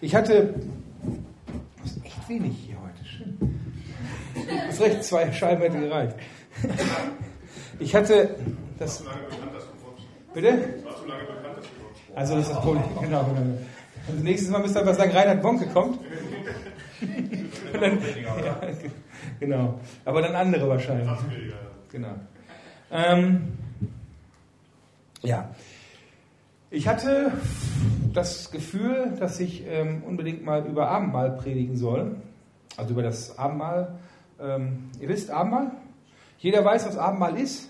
Ich hatte. Das ist echt wenig hier heute. Schön. Das ist recht, zwei Scheiben hätte gereicht. Ich hatte. Das, bitte? Also das ist das Problem. Genau. genau. Also nächstes Mal müsst ihr einfach sagen, Reinhard Bonke kommt. dann, ja, genau. Aber dann andere wahrscheinlich. Genau. Ähm, ja. Ich hatte das Gefühl, dass ich ähm, unbedingt mal über Abendmahl predigen soll. Also über das Abendmahl. Ähm, ihr wisst Abendmahl? Jeder weiß, was Abendmahl ist?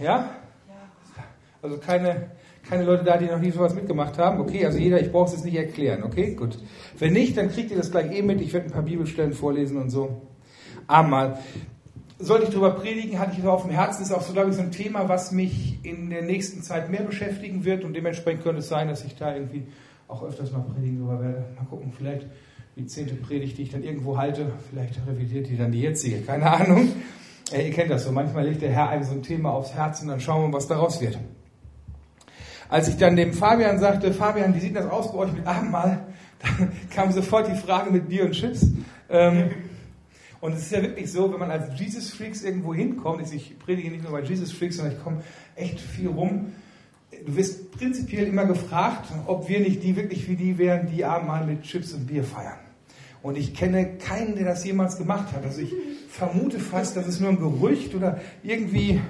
Ja? Also keine, keine Leute da, die noch nie sowas mitgemacht haben. Okay, also jeder, ich brauche es jetzt nicht erklären. Okay, gut. Wenn nicht, dann kriegt ihr das gleich eh mit. Ich werde ein paar Bibelstellen vorlesen und so. Abendmahl sollte ich darüber predigen, hatte ich so auf dem Herzen, ist auch so, glaube ich, so ein Thema, was mich in der nächsten Zeit mehr beschäftigen wird und dementsprechend könnte es sein, dass ich da irgendwie auch öfters mal predigen darüber werde. Mal gucken, vielleicht die zehnte Predigt, die ich dann irgendwo halte, vielleicht revidiert die dann die jetzige, keine Ahnung. Äh, ihr kennt das so, manchmal legt der Herr einem so ein Thema aufs Herz und dann schauen wir, was daraus wird. Als ich dann dem Fabian sagte, Fabian, wie sieht das aus bei euch mit Abendmahl? Da kam sofort die Frage mit Bier und Chips. Ähm, und es ist ja wirklich so, wenn man als Jesus Freaks irgendwo hinkommt, ich predige nicht nur bei Jesus Freaks, sondern ich komme echt viel rum. Du wirst prinzipiell immer gefragt, ob wir nicht die wirklich wie die wären, die Abendmahl mit Chips und Bier feiern. Und ich kenne keinen, der das jemals gemacht hat. Also ich vermute fast, das ist nur ein Gerücht oder irgendwie.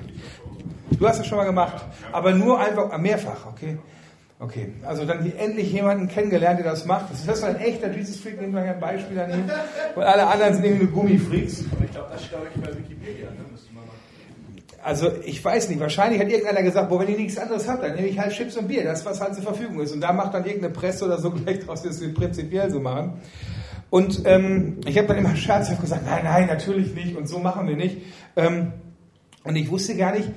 Du hast das schon mal gemacht, aber nur einfach mehrfach, okay? Okay, also dann endlich jemanden kennengelernt, der das macht. Das ist ein echter Jesus Freak, nehmen wir ein Beispiel daneben. Und alle anderen sind irgendwie Gummifreaks. Aber ich glaube, das steht ich bei Wikipedia, ne? Also ich weiß nicht, wahrscheinlich hat irgendeiner gesagt, boah, wenn ihr nichts anderes habt, dann nehme ich halt Chips und Bier, das was halt zur Verfügung ist. Und da macht dann irgendeine Presse oder so gleich draus, dass wir prinzipiell so machen. Und ähm, ich habe dann immer scherzhaft gesagt, nein, nein, natürlich nicht und so machen wir nicht. Ähm, und ich wusste gar nicht,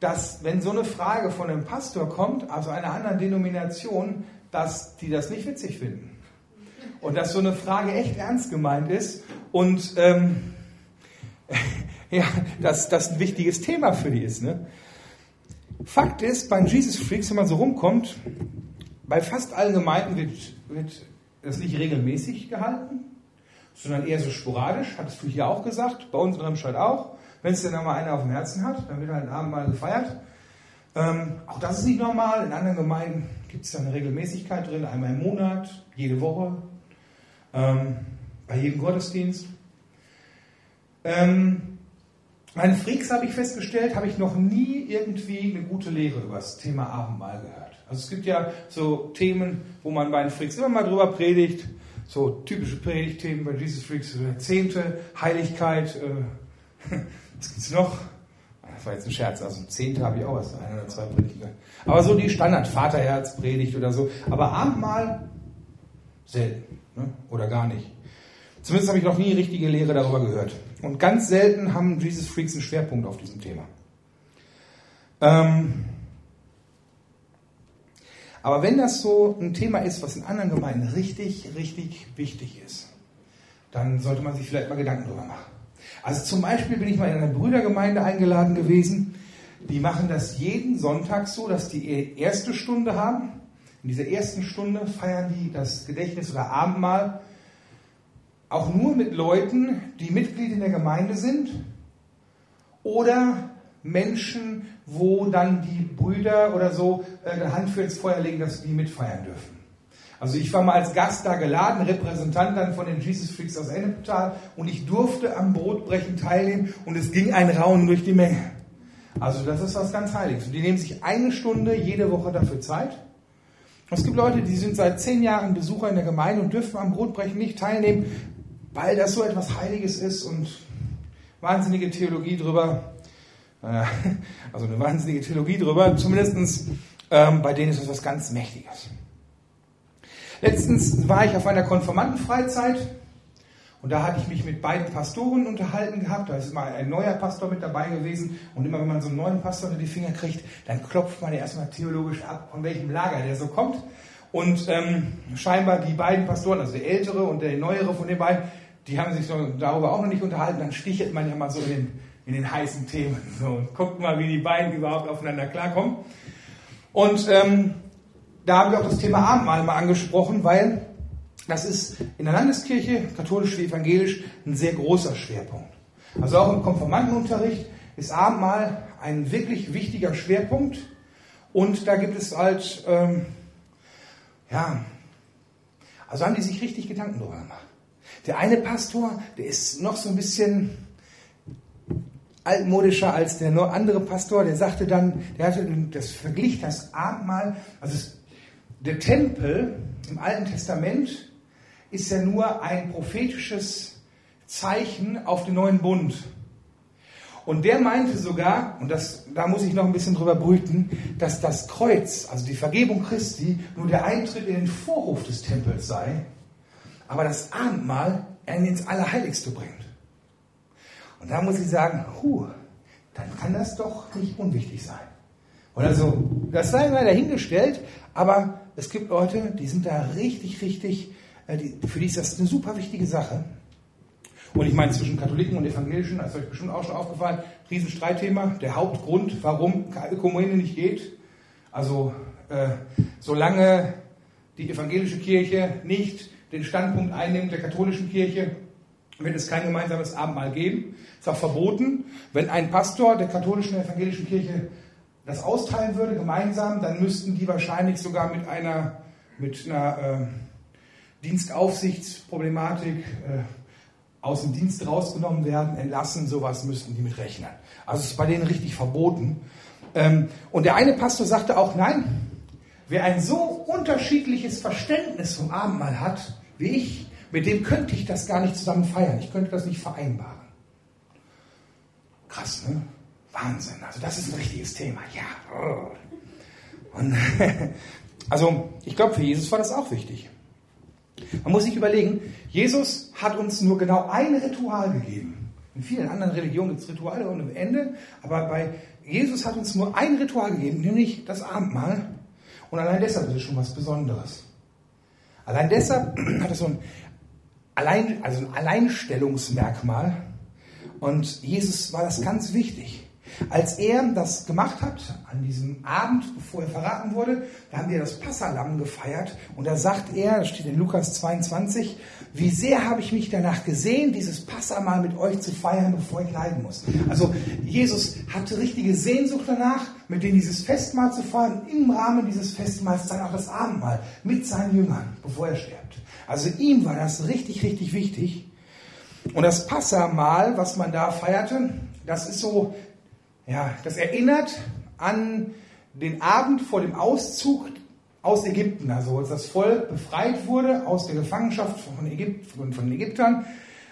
dass wenn so eine Frage von einem Pastor kommt, also einer anderen Denomination, dass die das nicht witzig finden. Und dass so eine Frage echt ernst gemeint ist und ähm, ja, dass das ein wichtiges Thema für die ist. Ne? Fakt ist, beim Jesus Freaks, wenn man so rumkommt, bei fast allen Gemeinden wird, wird das nicht regelmäßig gehalten, sondern eher so sporadisch, hattest du hier auch gesagt, bei uns in Remscheid auch. Wenn es denn einmal einer auf dem Herzen hat, dann wird halt ein Abendmahl gefeiert. Ähm, auch das ist nicht normal. In anderen Gemeinden gibt es da eine Regelmäßigkeit drin, einmal im Monat, jede Woche, ähm, bei jedem Gottesdienst. Ähm, meine Freaks habe ich festgestellt, habe ich noch nie irgendwie eine gute Lehre über das Thema Abendmahl gehört. Also es gibt ja so Themen, wo man bei den Freaks immer mal drüber predigt, so typische Predigtthemen bei Jesus Freaks, Zehnte, Heiligkeit, äh, Was gibt's noch? Das war jetzt ein Scherz, also Zehnte habe ich auch was, ein oder zwei Predigten. Aber so die Standard, Vaterherz, Predigt oder so. Aber Abendmahl selten ne? oder gar nicht. Zumindest habe ich noch nie richtige Lehre darüber gehört. Und ganz selten haben Jesus Freaks einen Schwerpunkt auf diesem Thema. Ähm, aber wenn das so ein Thema ist, was in anderen Gemeinden richtig, richtig wichtig ist, dann sollte man sich vielleicht mal Gedanken darüber machen. Also zum Beispiel bin ich mal in einer Brüdergemeinde eingeladen gewesen. Die machen das jeden Sonntag so, dass die erste Stunde haben. In dieser ersten Stunde feiern die das Gedächtnis oder Abendmahl auch nur mit Leuten, die Mitglied in der Gemeinde sind oder Menschen, wo dann die Brüder oder so äh, eine Hand für ins Feuer legen, dass die mitfeiern dürfen. Also ich war mal als Gast da geladen, Repräsentant dann von den Jesus Freaks aus Ennepetal und ich durfte am Brotbrechen teilnehmen und es ging ein Raunen durch die Menge. Also das ist was ganz Heiliges. Und die nehmen sich eine Stunde jede Woche dafür Zeit. Es gibt Leute, die sind seit zehn Jahren Besucher in der Gemeinde und dürfen am Brotbrechen nicht teilnehmen, weil das so etwas Heiliges ist und wahnsinnige Theologie drüber. Also eine wahnsinnige Theologie drüber. Zumindest ähm, bei denen ist das was ganz Mächtiges. Letztens war ich auf einer Konformantenfreizeit und da hatte ich mich mit beiden Pastoren unterhalten gehabt. Da ist mal ein neuer Pastor mit dabei gewesen. Und immer wenn man so einen neuen Pastor unter die Finger kriegt, dann klopft man ja erstmal theologisch ab, von welchem Lager der so kommt. Und ähm, scheinbar die beiden Pastoren, also der ältere und der neuere von den beiden, die haben sich so darüber auch noch nicht unterhalten. Dann stichelt man ja mal so in den, in den heißen Themen. So, und guckt mal, wie die beiden überhaupt aufeinander klarkommen. Und ähm, da haben wir auch das Thema Abendmahl mal angesprochen, weil das ist in der Landeskirche, katholisch wie evangelisch, ein sehr großer Schwerpunkt. Also auch im Konformantenunterricht ist Abendmahl ein wirklich wichtiger Schwerpunkt. Und da gibt es halt, ähm, ja, also haben die sich richtig Gedanken darüber gemacht. Der eine Pastor, der ist noch so ein bisschen altmodischer als der andere Pastor, der sagte dann, der hatte das verglich das Abendmahl, also es, der Tempel im Alten Testament ist ja nur ein prophetisches Zeichen auf den neuen Bund. Und der meinte sogar, und das, da muss ich noch ein bisschen drüber brüten, dass das Kreuz, also die Vergebung Christi, nur der Eintritt in den Vorhof des Tempels sei, aber das Abendmahl einen ins Allerheiligste bringt. Und da muss ich sagen, huh, dann kann das doch nicht unwichtig sein. Oder so, das sei mal dahingestellt, aber es gibt Leute, die sind da richtig, richtig, äh, für die ist das eine super wichtige Sache. Und ich meine, zwischen Katholiken und Evangelischen, das ist euch bestimmt auch schon aufgefallen, Riesenstreitthema. Der Hauptgrund, warum Ökumene nicht geht. Also, äh, solange die evangelische Kirche nicht den Standpunkt einnimmt der katholischen Kirche, wird es kein gemeinsames Abendmahl geben. Es ist auch verboten. Wenn ein Pastor der katholischen und evangelischen Kirche das austeilen würde, gemeinsam, dann müssten die wahrscheinlich sogar mit einer, mit einer äh, Dienstaufsichtsproblematik äh, aus dem Dienst rausgenommen werden, entlassen, sowas müssten die mit rechnen. Also es ist bei denen richtig verboten. Ähm, und der eine Pastor sagte auch, nein, wer ein so unterschiedliches Verständnis vom Abendmahl hat wie ich, mit dem könnte ich das gar nicht zusammen feiern. Ich könnte das nicht vereinbaren. Krass, ne? Wahnsinn. Also das ist ein richtiges Thema. Ja. Und, also ich glaube, für Jesus war das auch wichtig. Man muss sich überlegen, Jesus hat uns nur genau ein Ritual gegeben. In vielen anderen Religionen gibt es Rituale ohne Ende, aber bei Jesus hat uns nur ein Ritual gegeben, nämlich das Abendmahl. Und allein deshalb ist es schon was Besonderes. Allein deshalb hat es so ein, Allein, also ein Alleinstellungsmerkmal. Und Jesus war das ganz wichtig. Als er das gemacht hat, an diesem Abend, bevor er verraten wurde, da haben wir das Passalam gefeiert. Und da sagt er, das steht in Lukas 22, wie sehr habe ich mich danach gesehen, dieses Passamal mit euch zu feiern, bevor ich leiden muss. Also Jesus hatte richtige Sehnsucht danach, mit denen dieses Festmahl zu feiern, im Rahmen dieses Festmahls dann auch das Abendmahl mit seinen Jüngern, bevor er stirbt. Also ihm war das richtig, richtig wichtig. Und das Passamal, was man da feierte, das ist so ja, das erinnert an den Abend vor dem Auszug aus Ägypten, also als das Volk befreit wurde aus der Gefangenschaft von, Ägypt, von, von den Ägyptern.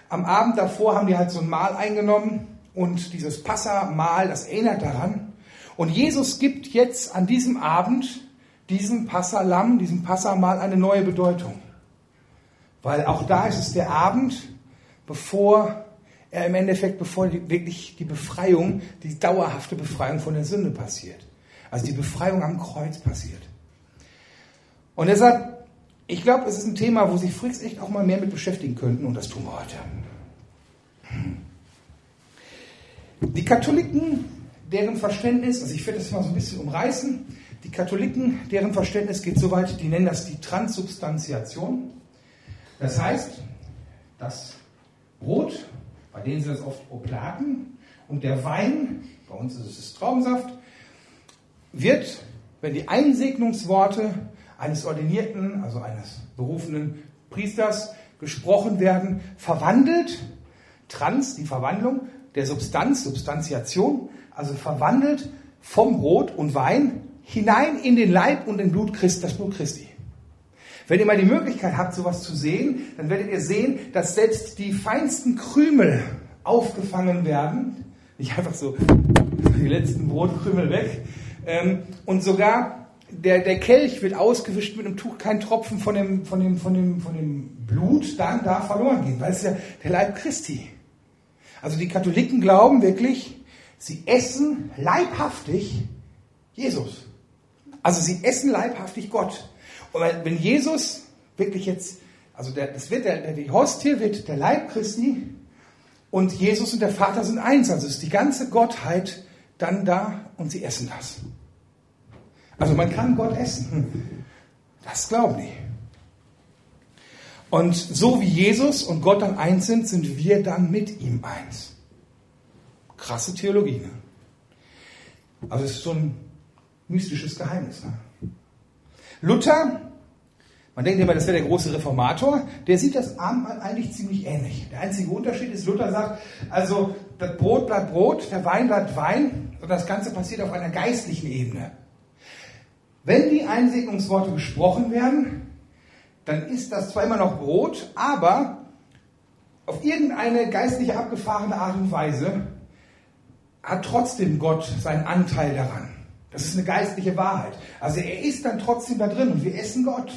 Am Abend davor haben die halt so ein Mahl eingenommen und dieses Passamahl, das erinnert daran. Und Jesus gibt jetzt an diesem Abend diesem Passalam, diesem Passamal eine neue Bedeutung. Weil auch da ist es der Abend, bevor er im Endeffekt, bevor die, wirklich die Befreiung, die dauerhafte Befreiung von der Sünde passiert. Also die Befreiung am Kreuz passiert. Und deshalb, ich glaube, es ist ein Thema, wo sich Fricks echt auch mal mehr mit beschäftigen könnten und das tun wir heute. Die Katholiken, deren Verständnis, also ich werde das mal so ein bisschen umreißen, die Katholiken, deren Verständnis geht so weit, die nennen das die Transubstantiation. Das heißt, das Brot bei denen sind es oft Oplaten. Und der Wein, bei uns ist es Traubensaft, wird, wenn die Einsegnungsworte eines Ordinierten, also eines berufenen Priesters, gesprochen werden, verwandelt, trans, die Verwandlung der Substanz, Substantiation, also verwandelt vom Brot und Wein hinein in den Leib und den Blut Christi, das Blut Christi. Wenn ihr mal die Möglichkeit habt, sowas zu sehen, dann werdet ihr sehen, dass selbst die feinsten Krümel aufgefangen werden. Nicht einfach so die letzten Brotkrümel weg. Ähm, und sogar der, der Kelch wird ausgewischt mit einem Tuch, kein Tropfen von dem, von dem, von dem, von dem Blut dann da verloren gehen, weil es ja der Leib Christi. Also die Katholiken glauben wirklich, sie essen leibhaftig Jesus. Also sie essen leibhaftig Gott. Und wenn Jesus wirklich jetzt, also der, das wird der, die Hostie wird der Leib Christi und Jesus und der Vater sind eins. Also ist die ganze Gottheit dann da und sie essen das. Also man kann Gott essen. Das glauben die. Und so wie Jesus und Gott dann eins sind, sind wir dann mit ihm eins. Krasse Theologie. Ne? Also es ist so ein mystisches Geheimnis. Ne? Luther, man denkt immer, das wäre der große Reformator, der sieht das Abendmahl eigentlich ziemlich ähnlich. Der einzige Unterschied ist, Luther sagt, also das Brot bleibt Brot, der Wein bleibt Wein und das Ganze passiert auf einer geistlichen Ebene. Wenn die Einsegnungsworte gesprochen werden, dann ist das zwar immer noch Brot, aber auf irgendeine geistliche abgefahrene Art und Weise hat trotzdem Gott seinen Anteil daran. Das ist eine geistliche Wahrheit. Also er ist dann trotzdem da drin und wir essen Gott.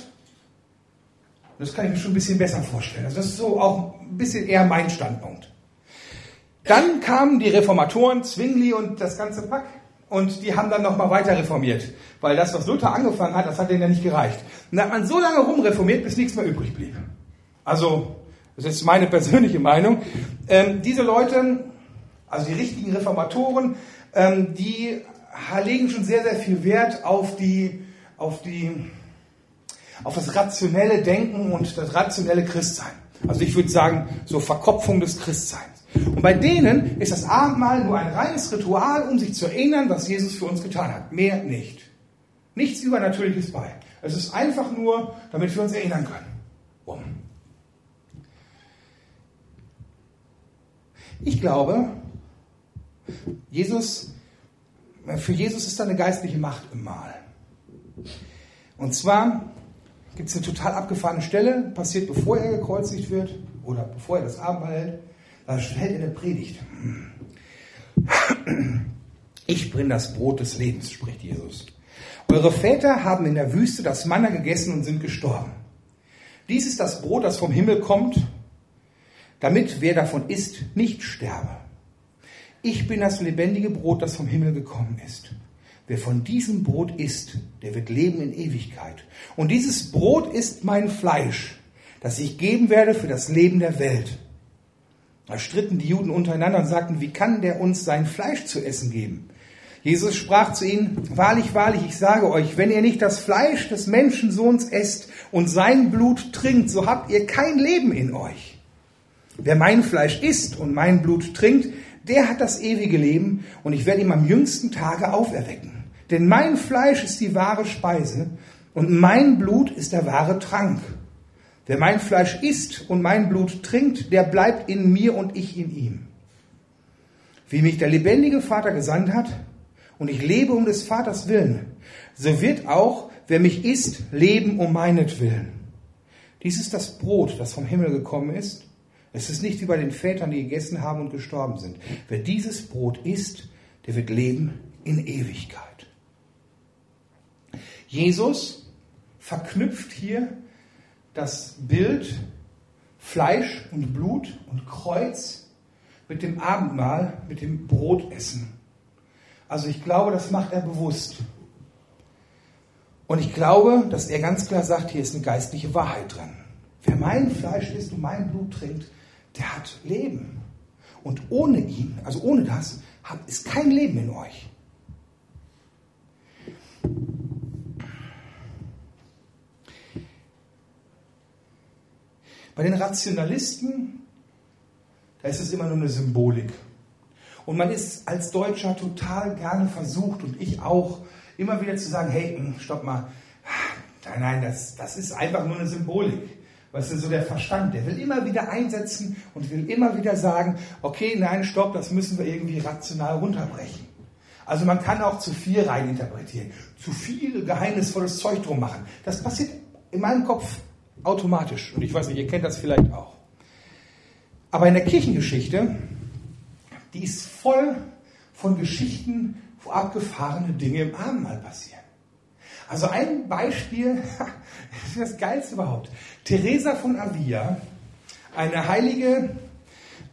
Das kann ich mir schon ein bisschen besser vorstellen. Also das ist so auch ein bisschen eher mein Standpunkt. Dann kamen die Reformatoren, Zwingli und das ganze Pack. Und die haben dann nochmal weiter reformiert. Weil das, was Luther angefangen hat, das hat denen ja nicht gereicht. Und dann hat man so lange rumreformiert, bis nichts mehr übrig blieb. Also, das ist meine persönliche Meinung. Ähm, diese Leute, also die richtigen Reformatoren, ähm, die legen schon sehr, sehr viel Wert auf die, auf die, auf das rationelle Denken und das rationelle Christsein. Also ich würde sagen, so Verkopfung des Christseins. Und bei denen ist das Abendmahl nur ein reines Ritual, um sich zu erinnern, was Jesus für uns getan hat. Mehr nicht. Nichts Übernatürliches bei. Es ist einfach nur, damit wir uns erinnern können. Um. Ich glaube, Jesus, für Jesus ist da eine geistliche Macht im Mahl. Und zwar gibt es eine total abgefahrene Stelle, passiert bevor er gekreuzigt wird oder bevor er das Abendmahl hält. Da stellt in der Predigt. Ich bin das Brot des Lebens, spricht Jesus. Eure Väter haben in der Wüste das Manna gegessen und sind gestorben. Dies ist das Brot, das vom Himmel kommt, damit wer davon isst, nicht sterbe. Ich bin das lebendige Brot, das vom Himmel gekommen ist. Wer von diesem Brot isst, der wird leben in Ewigkeit. Und dieses Brot ist mein Fleisch, das ich geben werde für das Leben der Welt. Da stritten die Juden untereinander und sagten, wie kann der uns sein Fleisch zu essen geben? Jesus sprach zu ihnen, wahrlich, wahrlich, ich sage euch, wenn ihr nicht das Fleisch des Menschensohns esst und sein Blut trinkt, so habt ihr kein Leben in euch. Wer mein Fleisch isst und mein Blut trinkt, der hat das ewige Leben und ich werde ihm am jüngsten Tage auferwecken. Denn mein Fleisch ist die wahre Speise und mein Blut ist der wahre Trank. Wer mein Fleisch isst und mein Blut trinkt, der bleibt in mir und ich in ihm. Wie mich der lebendige Vater gesandt hat und ich lebe um des Vaters willen, so wird auch, wer mich isst, leben um meinetwillen. Dies ist das Brot, das vom Himmel gekommen ist. Es ist nicht wie bei den Vätern, die gegessen haben und gestorben sind. Wer dieses Brot isst, der wird leben in Ewigkeit. Jesus verknüpft hier das Bild Fleisch und Blut und Kreuz mit dem Abendmahl, mit dem Brotessen. Also ich glaube, das macht er bewusst. Und ich glaube, dass er ganz klar sagt, hier ist eine geistliche Wahrheit drin. Wer mein Fleisch isst und mein Blut trinkt, der hat Leben. Und ohne ihn, also ohne das, ist kein Leben in euch. Bei den Rationalisten, da ist es immer nur eine Symbolik. Und man ist als Deutscher total gerne versucht, und ich auch, immer wieder zu sagen, hey, stopp mal, nein, nein, das, das ist einfach nur eine Symbolik. Was ist so der Verstand? Der will immer wieder einsetzen und will immer wieder sagen, okay, nein, stopp, das müssen wir irgendwie rational runterbrechen. Also man kann auch zu viel reininterpretieren, zu viel geheimnisvolles Zeug drum machen. Das passiert in meinem Kopf Automatisch. Und ich weiß nicht, ihr kennt das vielleicht auch. Aber in der Kirchengeschichte, die ist voll von Geschichten, wo abgefahrene Dinge im Abendmahl passieren. Also ein Beispiel, das ist das Geilste überhaupt. Teresa von Avila, eine Heilige,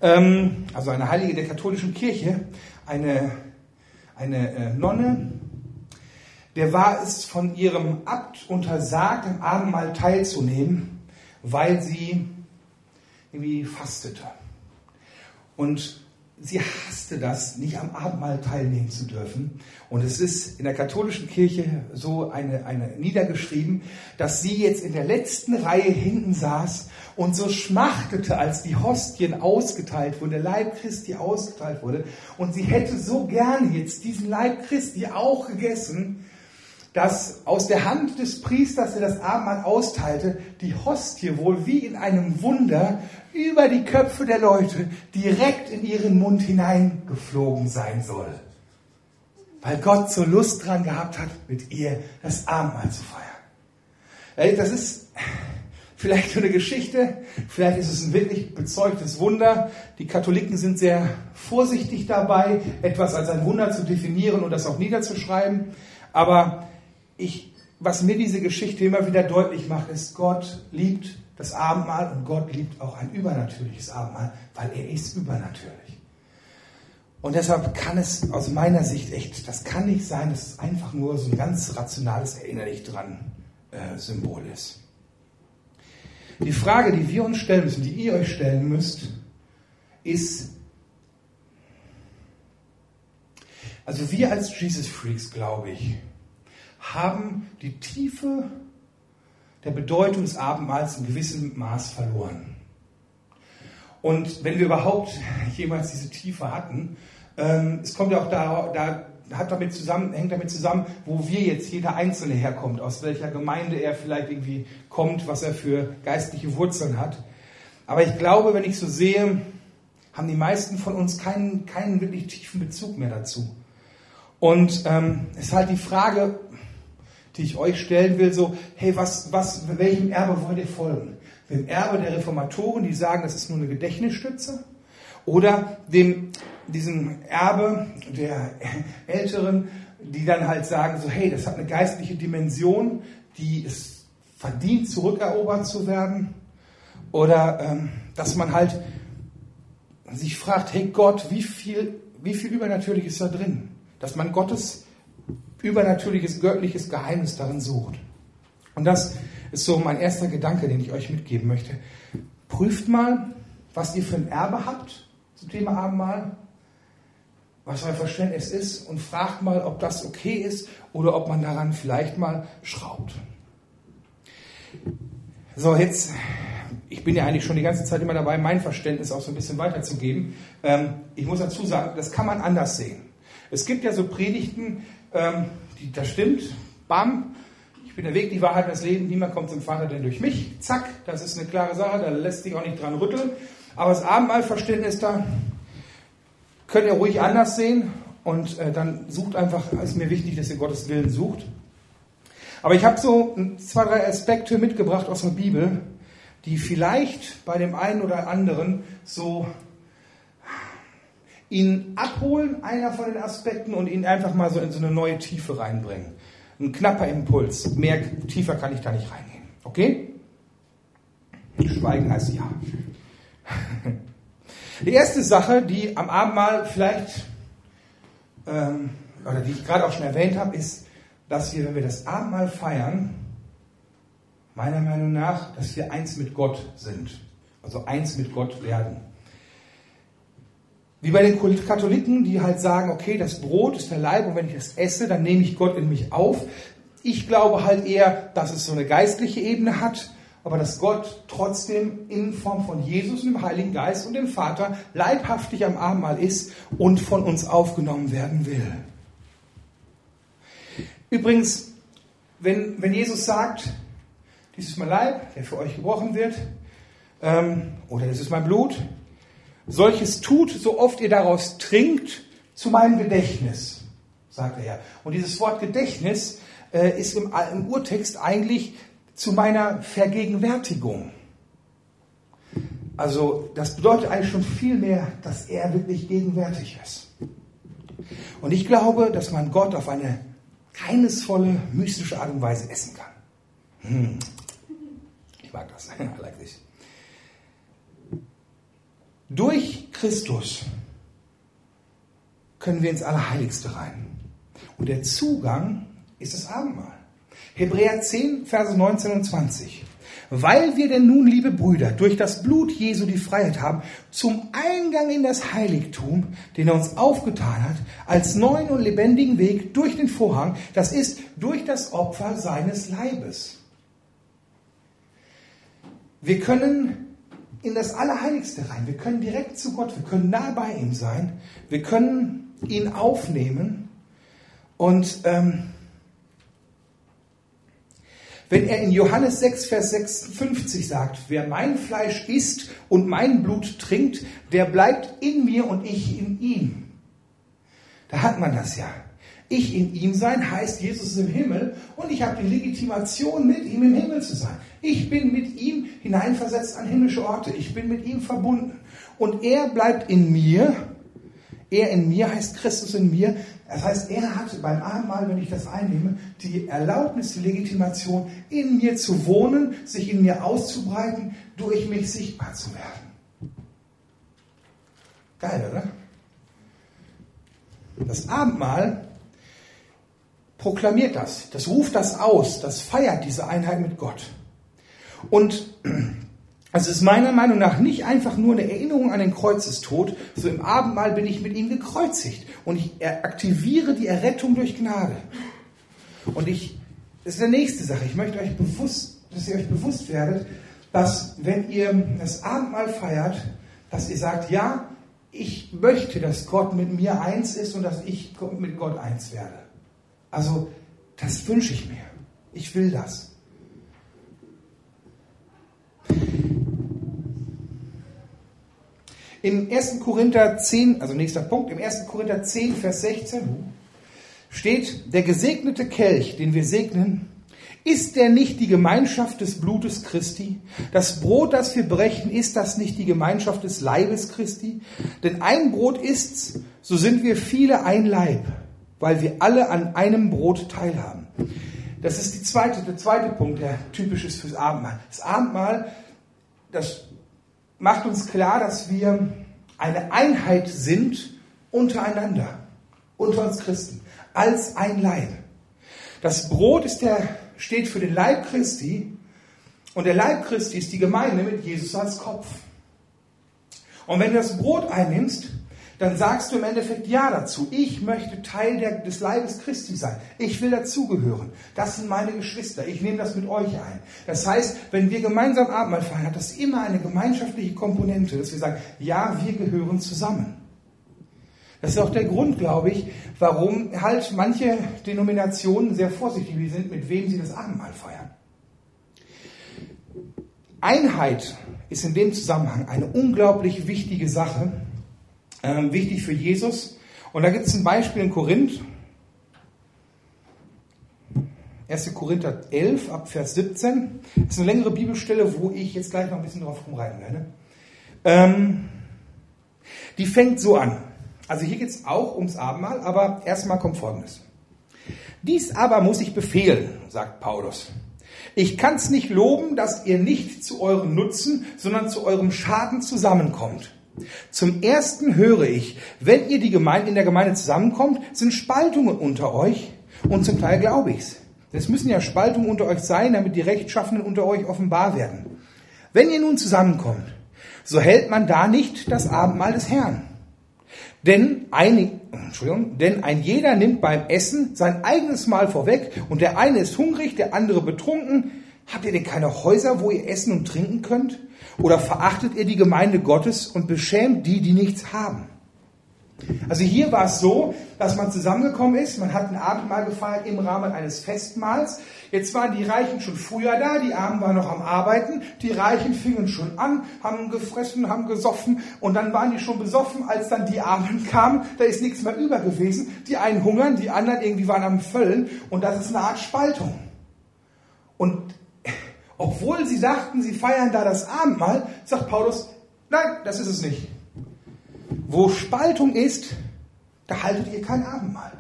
ähm, also eine Heilige der katholischen Kirche, eine, eine äh, Nonne, der war es von ihrem Abt untersagt, am Abendmahl teilzunehmen, weil sie irgendwie fastete. Und sie hasste das, nicht am Abendmahl teilnehmen zu dürfen. Und es ist in der katholischen Kirche so eine, eine niedergeschrieben, dass sie jetzt in der letzten Reihe hinten saß und so schmachtete, als die Hostien ausgeteilt wurden, der Leib Christi ausgeteilt wurde. Und sie hätte so gerne jetzt diesen Leib Christi auch gegessen, dass aus der Hand des Priesters, der das Abendmahl austeilte, die Hostie wohl wie in einem Wunder über die Köpfe der Leute direkt in ihren Mund hineingeflogen sein soll. Weil Gott so Lust dran gehabt hat, mit ihr das Abendmahl zu feiern. Das ist vielleicht so eine Geschichte, vielleicht ist es ein wirklich bezeugtes Wunder. Die Katholiken sind sehr vorsichtig dabei, etwas als ein Wunder zu definieren und das auch niederzuschreiben. Aber ich, was mir diese Geschichte immer wieder deutlich macht, ist, Gott liebt das Abendmahl und Gott liebt auch ein übernatürliches Abendmahl, weil er ist übernatürlich. Und deshalb kann es aus meiner Sicht echt, das kann nicht sein, dass es einfach nur so ein ganz rationales Erinnerlich dran äh, Symbol ist. Die Frage, die wir uns stellen müssen, die ihr euch stellen müsst, ist, also wir als Jesus Freaks, glaube ich, haben die Tiefe der Bedeutung des Abendmahls in gewissem Maß verloren. Und wenn wir überhaupt jemals diese Tiefe hatten, ähm, es kommt ja auch da, da hat damit zusammen, hängt damit zusammen, wo wir jetzt jeder Einzelne herkommt, aus welcher Gemeinde er vielleicht irgendwie kommt, was er für geistliche Wurzeln hat. Aber ich glaube, wenn ich so sehe, haben die meisten von uns keinen, keinen wirklich tiefen Bezug mehr dazu. Und ähm, es ist halt die Frage, die ich euch stellen will, so, hey, was, was, welchem Erbe wollt ihr folgen? Dem Erbe der Reformatoren, die sagen, das ist nur eine Gedächtnisstütze? Oder dem, diesem Erbe der Älteren, die dann halt sagen, so, hey, das hat eine geistliche Dimension, die es verdient, zurückerobert zu werden? Oder ähm, dass man halt sich fragt, hey Gott, wie viel, wie viel übernatürlich ist da drin? Dass man Gottes übernatürliches, göttliches Geheimnis darin sucht. Und das ist so mein erster Gedanke, den ich euch mitgeben möchte. Prüft mal, was ihr für ein Erbe habt zum Thema Abendmahl, was euer Verständnis ist und fragt mal, ob das okay ist oder ob man daran vielleicht mal schraubt. So, jetzt, ich bin ja eigentlich schon die ganze Zeit immer dabei, mein Verständnis auch so ein bisschen weiterzugeben. Ähm, ich muss dazu sagen, das kann man anders sehen. Es gibt ja so Predigten, ähm, die, das stimmt, bam, ich bin der Weg, die Wahrheit, das Leben, niemand kommt zum Vater denn durch mich, zack, das ist eine klare Sache, da lässt sich auch nicht dran rütteln. Aber das Abendmahlverständnis da könnt ihr ruhig anders sehen. Und äh, dann sucht einfach, ist mir wichtig, dass ihr Gottes Willen sucht. Aber ich habe so zwei, drei Aspekte mitgebracht aus der Bibel, die vielleicht bei dem einen oder anderen so ihn abholen, einer von den Aspekten, und ihn einfach mal so in so eine neue Tiefe reinbringen. Ein knapper Impuls. Mehr tiefer kann ich da nicht reingehen. Okay? Schweigen heißt ja. Die erste Sache, die am Abendmahl vielleicht, ähm, oder die ich gerade auch schon erwähnt habe, ist, dass wir, wenn wir das Abendmahl feiern, meiner Meinung nach, dass wir eins mit Gott sind. Also eins mit Gott werden. Wie bei den Katholiken, die halt sagen, okay, das Brot ist der Leib und wenn ich es esse, dann nehme ich Gott in mich auf. Ich glaube halt eher, dass es so eine geistliche Ebene hat, aber dass Gott trotzdem in Form von Jesus und dem Heiligen Geist und dem Vater leibhaftig am Abendmahl ist und von uns aufgenommen werden will. Übrigens, wenn, wenn Jesus sagt, dies ist mein Leib, der für euch gebrochen wird, ähm, oder das ist mein Blut, Solches tut, so oft ihr daraus trinkt, zu meinem Gedächtnis, sagt er. Und dieses Wort Gedächtnis äh, ist im, im Urtext eigentlich zu meiner Vergegenwärtigung. Also das bedeutet eigentlich schon viel mehr, dass er wirklich gegenwärtig ist. Und ich glaube, dass man Gott auf eine geheimnisvolle, mystische Art und Weise essen kann. Hm. Ich mag das. I like this. Durch Christus können wir ins Allerheiligste rein. Und der Zugang ist das Abendmahl. Hebräer 10, Verse 19 und 20. Weil wir denn nun, liebe Brüder, durch das Blut Jesu die Freiheit haben, zum Eingang in das Heiligtum, den er uns aufgetan hat, als neuen und lebendigen Weg durch den Vorhang, das ist durch das Opfer seines Leibes. Wir können in das Allerheiligste rein, wir können direkt zu Gott, wir können nah bei ihm sein, wir können ihn aufnehmen und ähm, wenn er in Johannes 6, Vers 56 sagt, wer mein Fleisch isst und mein Blut trinkt, der bleibt in mir und ich in ihm. Da hat man das ja. Ich in ihm sein heißt, Jesus ist im Himmel und ich habe die Legitimation, mit ihm im Himmel zu sein. Ich bin mit ihm hineinversetzt an himmlische Orte. Ich bin mit ihm verbunden. Und er bleibt in mir. Er in mir heißt Christus in mir. Das heißt, er hat beim Abendmahl, wenn ich das einnehme, die Erlaubnis, die Legitimation, in mir zu wohnen, sich in mir auszubreiten, durch mich sichtbar zu werden. Geil, oder? Das Abendmahl proklamiert das, das ruft das aus, das feiert diese Einheit mit Gott. Und es ist meiner Meinung nach nicht einfach nur eine Erinnerung an den Kreuzestod, so im Abendmahl bin ich mit ihm gekreuzigt und ich aktiviere die Errettung durch Gnade. Und ich, das ist die nächste Sache, ich möchte euch bewusst, dass ihr euch bewusst werdet, dass wenn ihr das Abendmahl feiert, dass ihr sagt, ja, ich möchte, dass Gott mit mir eins ist und dass ich mit Gott eins werde. Also, das wünsche ich mir. Ich will das. Im 1. Korinther 10, also nächster Punkt, im 1. Korinther 10, Vers 16 steht, der gesegnete Kelch, den wir segnen, ist der nicht die Gemeinschaft des Blutes Christi? Das Brot, das wir brechen, ist das nicht die Gemeinschaft des Leibes Christi? Denn ein Brot ist's, so sind wir viele ein Leib, weil wir alle an einem Brot teilhaben. Das ist die zweite, der zweite Punkt, der typisch ist fürs Abendmahl. Das Abendmahl, das macht uns klar, dass wir eine Einheit sind untereinander, unter uns Christen, als ein Leib. Das Brot ist der, steht für den Leib Christi und der Leib Christi ist die Gemeinde mit Jesus als Kopf. Und wenn du das Brot einnimmst, dann sagst du im Endeffekt Ja dazu. Ich möchte Teil der, des Leibes Christi sein. Ich will dazugehören. Das sind meine Geschwister. Ich nehme das mit euch ein. Das heißt, wenn wir gemeinsam Abendmahl feiern, hat das immer eine gemeinschaftliche Komponente, dass wir sagen, ja, wir gehören zusammen. Das ist auch der Grund, glaube ich, warum halt manche Denominationen sehr vorsichtig sind, mit wem sie das Abendmahl feiern. Einheit ist in dem Zusammenhang eine unglaublich wichtige Sache, ähm, wichtig für Jesus. Und da gibt es ein Beispiel in Korinth. 1. Korinther 11 ab Vers 17. Das ist eine längere Bibelstelle, wo ich jetzt gleich noch ein bisschen drauf rumreiten werde. Ähm, die fängt so an. Also hier geht es auch ums Abendmahl, aber erstmal kommt Folgendes. Dies aber muss ich befehlen, sagt Paulus. Ich kann es nicht loben, dass ihr nicht zu eurem Nutzen, sondern zu eurem Schaden zusammenkommt. Zum ersten höre ich, wenn ihr die Gemeinde, in der Gemeinde zusammenkommt, sind Spaltungen unter euch und zum Teil glaube ich's. Es müssen ja Spaltungen unter euch sein, damit die Rechtschaffenen unter euch offenbar werden. Wenn ihr nun zusammenkommt, so hält man da nicht das Abendmahl des Herrn. Denn, ein, Entschuldigung, denn ein jeder nimmt beim Essen sein eigenes Mahl vorweg und der eine ist hungrig, der andere betrunken. Habt ihr denn keine Häuser, wo ihr essen und trinken könnt? Oder verachtet ihr die Gemeinde Gottes und beschämt die, die nichts haben? Also hier war es so, dass man zusammengekommen ist, man hat ein Abendmahl gefeiert im Rahmen eines Festmahls. Jetzt waren die Reichen schon früher da, die Armen waren noch am Arbeiten, die Reichen fingen schon an, haben gefressen, haben gesoffen und dann waren die schon besoffen, als dann die Armen kamen, da ist nichts mehr über gewesen. Die einen hungern, die anderen irgendwie waren am Völlen und das ist eine Art Spaltung. Und obwohl sie sagten, sie feiern da das Abendmahl, sagt Paulus, nein, das ist es nicht. Wo Spaltung ist, da haltet ihr kein Abendmahl.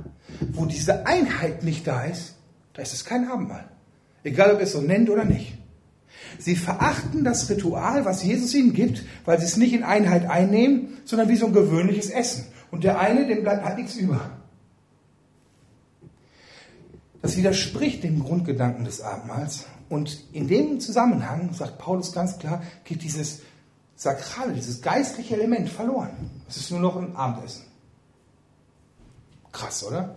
Wo diese Einheit nicht da ist, da ist es kein Abendmahl. Egal, ob ihr es so nennt oder nicht. Sie verachten das Ritual, was Jesus ihnen gibt, weil sie es nicht in Einheit einnehmen, sondern wie so ein gewöhnliches Essen. Und der eine, dem bleibt halt nichts über. Das widerspricht dem Grundgedanken des Abendmahls und in dem Zusammenhang, sagt Paulus ganz klar, geht dieses sakrale, dieses geistliche Element verloren. Es ist nur noch ein Abendessen. Krass, oder?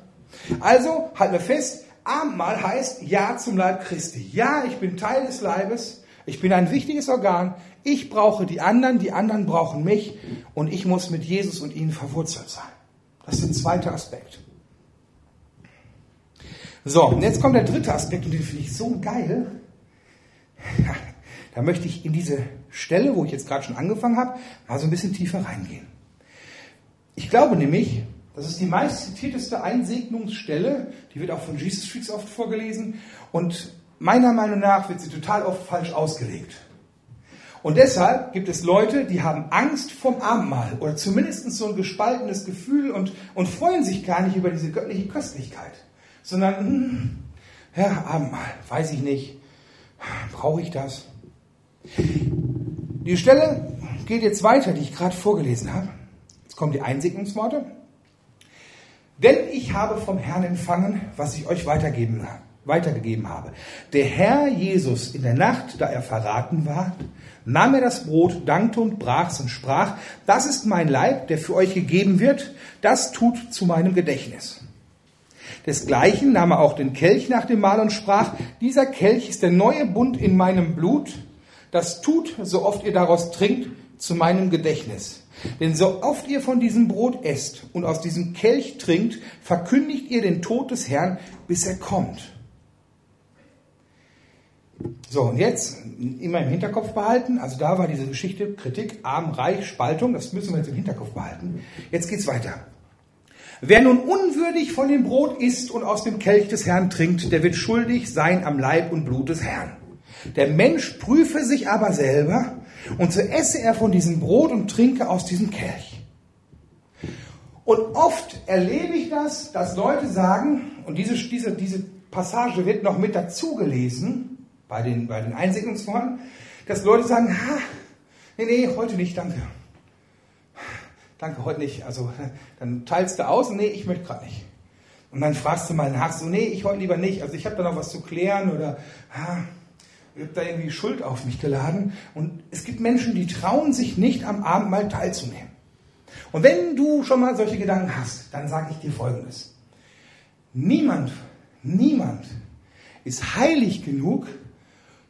Also halten wir fest, Abendmahl heißt Ja zum Leib Christi. Ja, ich bin Teil des Leibes, ich bin ein wichtiges Organ, ich brauche die anderen, die anderen brauchen mich und ich muss mit Jesus und ihnen verwurzelt sein. Das ist der zweite Aspekt. So, und jetzt kommt der dritte Aspekt und den finde ich so geil. Da möchte ich in diese Stelle, wo ich jetzt gerade schon angefangen habe, mal so ein bisschen tiefer reingehen. Ich glaube nämlich, das ist die meistzitierteste Einsegnungsstelle, die wird auch von Jesus Freaks oft vorgelesen und meiner Meinung nach wird sie total oft falsch ausgelegt. Und deshalb gibt es Leute, die haben Angst vom Abendmahl oder zumindest so ein gespaltenes Gefühl und, und freuen sich gar nicht über diese göttliche Köstlichkeit, sondern, hm, ja, Abendmahl, weiß ich nicht, brauche ich das? Die Stelle geht jetzt weiter, die ich gerade vorgelesen habe. Jetzt kommen die Einsegnungsworte. Denn ich habe vom Herrn empfangen, was ich euch weitergeben, weitergegeben habe. Der Herr Jesus in der Nacht, da er verraten war, nahm er das Brot, dankte und brach's und sprach, das ist mein Leib, der für euch gegeben wird, das tut zu meinem Gedächtnis. Desgleichen nahm er auch den Kelch nach dem Mahl und sprach, dieser Kelch ist der neue Bund in meinem Blut, das tut, so oft ihr daraus trinkt, zu meinem Gedächtnis. Denn so oft ihr von diesem Brot esst und aus diesem Kelch trinkt, verkündigt ihr den Tod des Herrn, bis er kommt. So, und jetzt immer im Hinterkopf behalten, also da war diese Geschichte Kritik, arm, reich, Spaltung, das müssen wir jetzt im Hinterkopf behalten. Jetzt geht's weiter. Wer nun unwürdig von dem Brot isst und aus dem Kelch des Herrn trinkt, der wird schuldig sein am Leib und Blut des Herrn. Der Mensch prüfe sich aber selber, und so esse er von diesem Brot und trinke aus diesem Kelch. Und oft erlebe ich das, dass Leute sagen, und diese, diese, diese Passage wird noch mit dazu gelesen, bei den, bei den Einsegnungsformen, dass Leute sagen, ha, nee, nee, heute nicht, danke. Danke, heute nicht. Also dann teilst du aus nee, ich möchte gerade nicht. Und dann fragst du mal nach, so, nee, ich heute lieber nicht. Also ich habe da noch was zu klären oder, ha, ich habe da irgendwie Schuld auf mich geladen. Und es gibt Menschen, die trauen sich nicht am Abend mal teilzunehmen. Und wenn du schon mal solche Gedanken hast, dann sage ich dir Folgendes. Niemand, niemand ist heilig genug,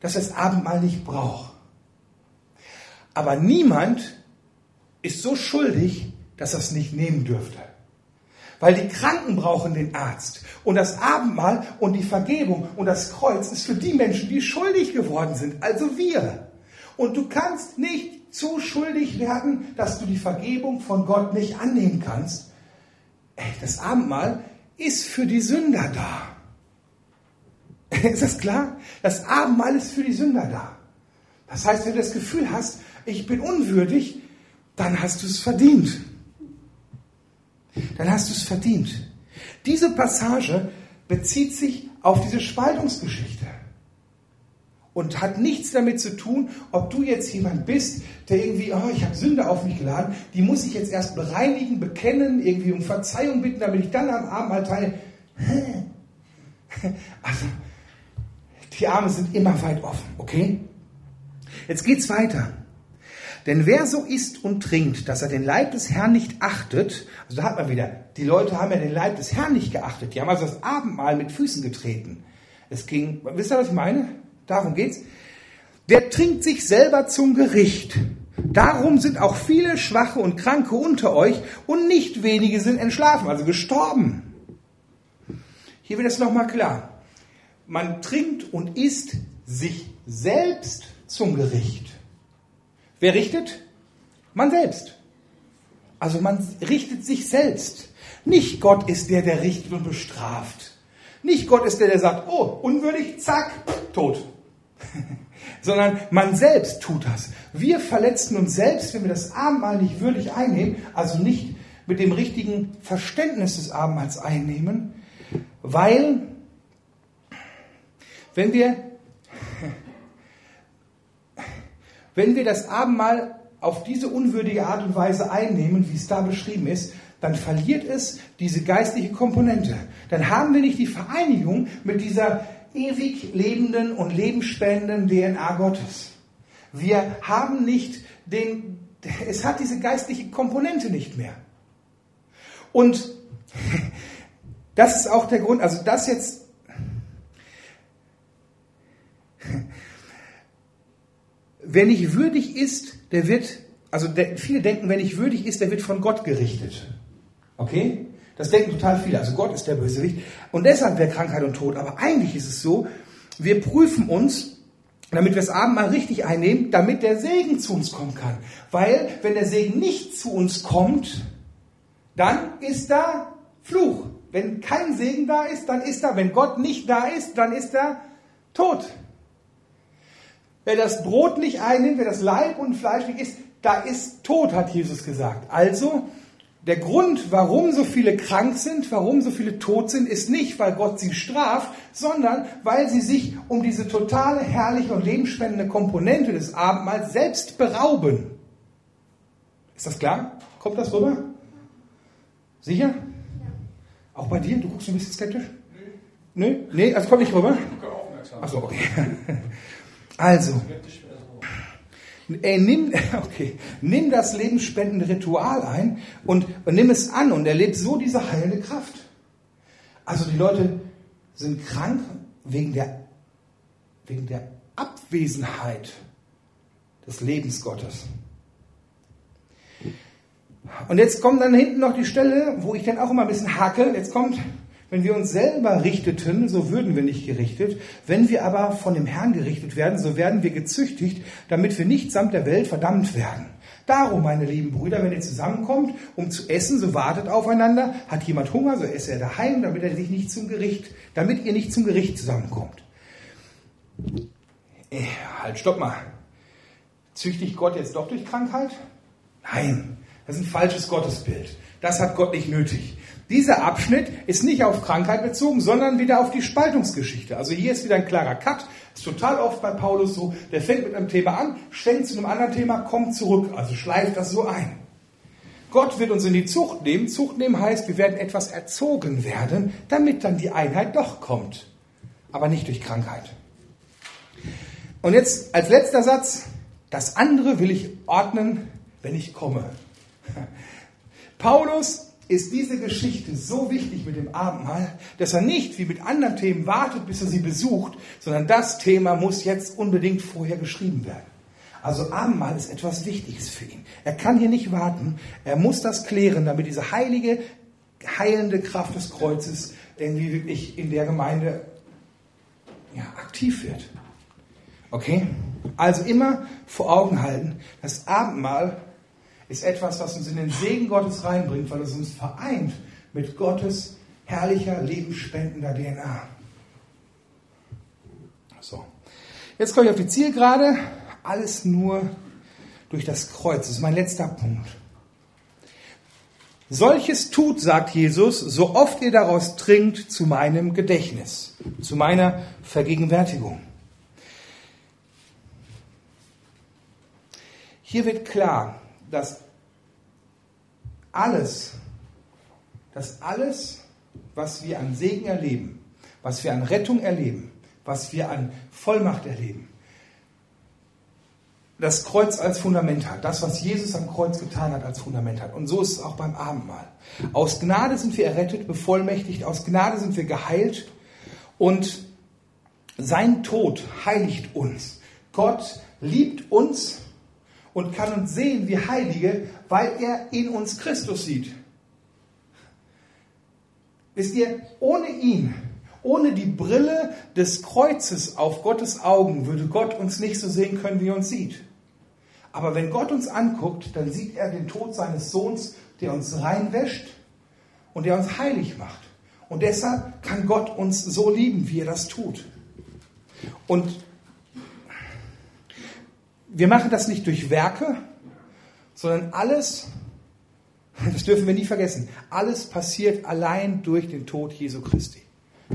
dass er das Abendmahl nicht braucht. Aber niemand ist so schuldig, dass er es nicht nehmen dürfte. Weil die Kranken brauchen den Arzt. Und das Abendmahl und die Vergebung und das Kreuz ist für die Menschen, die schuldig geworden sind, also wir. Und du kannst nicht zu schuldig werden, dass du die Vergebung von Gott nicht annehmen kannst. Das Abendmahl ist für die Sünder da. Ist das klar? Das Abendmahl ist für die Sünder da. Das heißt, wenn du das Gefühl hast, ich bin unwürdig, dann hast du es verdient dann hast du es verdient. Diese Passage bezieht sich auf diese Spaltungsgeschichte und hat nichts damit zu tun, ob du jetzt jemand bist, der irgendwie, oh, ich habe Sünde auf mich geladen, die muss ich jetzt erst bereinigen, bekennen, irgendwie um Verzeihung bitten, damit ich dann am Abend teile. Also, die Arme sind immer weit offen, okay? Jetzt geht's weiter. Denn wer so isst und trinkt, dass er den Leib des Herrn nicht achtet, also da hat man wieder, die Leute haben ja den Leib des Herrn nicht geachtet, die haben also das Abendmahl mit Füßen getreten. Es ging, wisst ihr, was ich meine? Darum geht's. Der trinkt sich selber zum Gericht. Darum sind auch viele Schwache und Kranke unter euch und nicht wenige sind entschlafen, also gestorben. Hier wird es nochmal klar. Man trinkt und isst sich selbst zum Gericht. Wer richtet? Man selbst. Also man richtet sich selbst. Nicht Gott ist der, der richtet und bestraft. Nicht Gott ist der, der sagt, oh, unwürdig, zack, tot. Sondern man selbst tut das. Wir verletzen uns selbst, wenn wir das Abendmahl nicht würdig einnehmen, also nicht mit dem richtigen Verständnis des Abendmahls einnehmen, weil wenn wir Wenn wir das Abendmahl auf diese unwürdige Art und Weise einnehmen, wie es da beschrieben ist, dann verliert es diese geistliche Komponente. Dann haben wir nicht die Vereinigung mit dieser ewig lebenden und lebensspendenden DNA Gottes. Wir haben nicht den, es hat diese geistliche Komponente nicht mehr. Und das ist auch der Grund, also das jetzt, wer nicht würdig ist, der wird, also der, viele denken, wer nicht würdig ist, der wird von Gott gerichtet. Okay? Das denken total viele. Also Gott ist der Bösewicht. Und deshalb wäre Krankheit und Tod. Aber eigentlich ist es so, wir prüfen uns, damit wir das Abendmahl richtig einnehmen, damit der Segen zu uns kommen kann. Weil, wenn der Segen nicht zu uns kommt, dann ist da Fluch. Wenn kein Segen da ist, dann ist da, wenn Gott nicht da ist, dann ist da Tod. Wer das Brot nicht einnimmt, wer das Leib und Fleisch nicht isst, da ist Tod, hat Jesus gesagt. Also, der Grund, warum so viele krank sind, warum so viele tot sind, ist nicht, weil Gott sie straft, sondern weil sie sich um diese totale, herrliche und lebensspendende Komponente des Abendmahls selbst berauben. Ist das klar? Kommt das rüber? Sicher? Ja. Auch bei dir? Du guckst ein bisschen skeptisch? Nö. Nee? Nee, also kommt nicht rüber? Achso, okay. Also, ey, nimm, okay, nimm das lebensspendende Ritual ein und, und nimm es an und erlebe so diese heilende Kraft. Also die Leute sind krank wegen der, wegen der Abwesenheit des Lebens Gottes. Und jetzt kommt dann hinten noch die Stelle, wo ich dann auch immer ein bisschen hake. Jetzt kommt, wenn wir uns selber richteten, so würden wir nicht gerichtet. Wenn wir aber von dem Herrn gerichtet werden, so werden wir gezüchtigt, damit wir nicht samt der Welt verdammt werden. Darum, meine lieben Brüder, wenn ihr zusammenkommt, um zu essen, so wartet aufeinander. Hat jemand Hunger, so esse er daheim, damit er sich nicht zum Gericht, damit ihr nicht zum Gericht zusammenkommt. Äh, halt, stopp mal. Züchtigt Gott jetzt doch durch Krankheit? Nein. Das ist ein falsches Gottesbild. Das hat Gott nicht nötig. Dieser Abschnitt ist nicht auf Krankheit bezogen, sondern wieder auf die Spaltungsgeschichte. Also hier ist wieder ein klarer Cut. Ist total oft bei Paulus so. Der fängt mit einem Thema an, schwenkt zu einem anderen Thema, kommt zurück. Also schleift das so ein. Gott wird uns in die Zucht nehmen. Zucht nehmen heißt, wir werden etwas erzogen werden, damit dann die Einheit doch kommt. Aber nicht durch Krankheit. Und jetzt als letzter Satz. Das andere will ich ordnen, wenn ich komme. Paulus ist diese Geschichte so wichtig mit dem Abendmahl, dass er nicht wie mit anderen Themen wartet, bis er sie besucht, sondern das Thema muss jetzt unbedingt vorher geschrieben werden. Also Abendmahl ist etwas Wichtiges für ihn. Er kann hier nicht warten. Er muss das klären, damit diese heilige, heilende Kraft des Kreuzes irgendwie wirklich in der Gemeinde ja, aktiv wird. Okay? Also immer vor Augen halten, das Abendmahl ist etwas, was uns in den Segen Gottes reinbringt, weil es uns vereint mit Gottes herrlicher, lebensspendender DNA. So. Jetzt komme ich auf die Zielgerade. Alles nur durch das Kreuz. Das ist mein letzter Punkt. Solches tut, sagt Jesus, so oft ihr daraus trinkt, zu meinem Gedächtnis, zu meiner Vergegenwärtigung. Hier wird klar, dass alles, dass alles, was wir an Segen erleben, was wir an Rettung erleben, was wir an Vollmacht erleben, das Kreuz als Fundament hat, das, was Jesus am Kreuz getan hat, als Fundament hat. Und so ist es auch beim Abendmahl. Aus Gnade sind wir errettet, bevollmächtigt, aus Gnade sind wir geheilt und sein Tod heiligt uns. Gott liebt uns und kann uns sehen wie Heilige, weil er in uns Christus sieht. Wisst ihr, ohne ihn, ohne die Brille des Kreuzes auf Gottes Augen würde Gott uns nicht so sehen können, wie er uns sieht. Aber wenn Gott uns anguckt, dann sieht er den Tod seines Sohns, der uns reinwäscht und der uns heilig macht. Und deshalb kann Gott uns so lieben, wie er das tut. Und wir machen das nicht durch Werke, sondern alles, das dürfen wir nie vergessen, alles passiert allein durch den Tod Jesu Christi.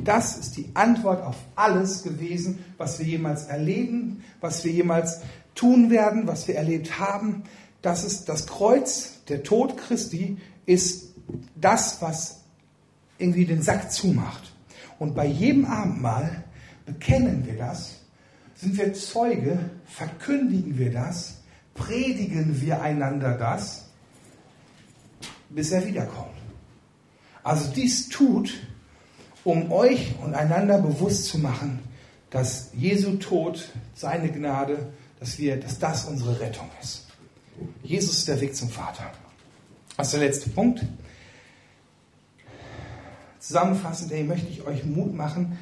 Das ist die Antwort auf alles gewesen, was wir jemals erleben, was wir jemals tun werden, was wir erlebt haben. Das ist das Kreuz, der Tod Christi ist das, was irgendwie den Sack zumacht. Und bei jedem Abendmahl Bekennen wir das? Sind wir Zeuge? Verkündigen wir das? Predigen wir einander das? Bis er wiederkommt. Also dies tut, um euch und einander bewusst zu machen, dass Jesu Tod, seine Gnade, dass wir, dass das unsere Rettung ist. Jesus ist der Weg zum Vater. Das ist der letzte Punkt. Zusammenfassend ey, möchte ich euch Mut machen.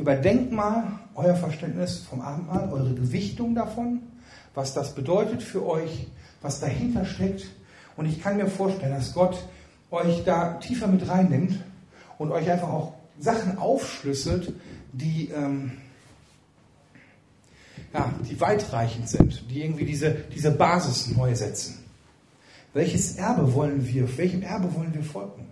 Überdenkt mal euer Verständnis vom Abendmahl, eure Gewichtung davon, was das bedeutet für euch, was dahinter steckt. Und ich kann mir vorstellen, dass Gott euch da tiefer mit reinnimmt und euch einfach auch Sachen aufschlüsselt, die, ähm, ja, die weitreichend sind, die irgendwie diese, diese Basis neu setzen. Welches Erbe wollen wir, welchem Erbe wollen wir folgen?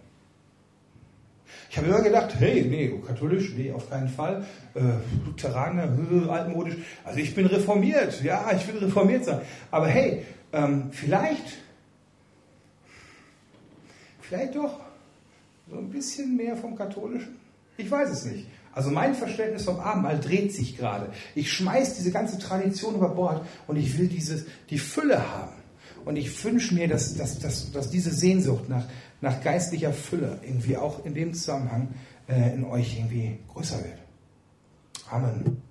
Ich habe immer gedacht, hey, nee, katholisch, nee, auf keinen Fall. Äh, Lutheraner, altmodisch. Also ich bin reformiert, ja, ich will reformiert sein. Aber hey, ähm, vielleicht, vielleicht doch so ein bisschen mehr vom Katholischen. Ich weiß es nicht. Also mein Verständnis vom Abendmahl dreht sich gerade. Ich schmeiß diese ganze Tradition über Bord und ich will dieses, die Fülle haben. Und ich wünsche mir, dass, dass, dass, dass diese Sehnsucht nach, nach geistlicher Fülle irgendwie auch in dem Zusammenhang äh, in euch irgendwie größer wird. Amen.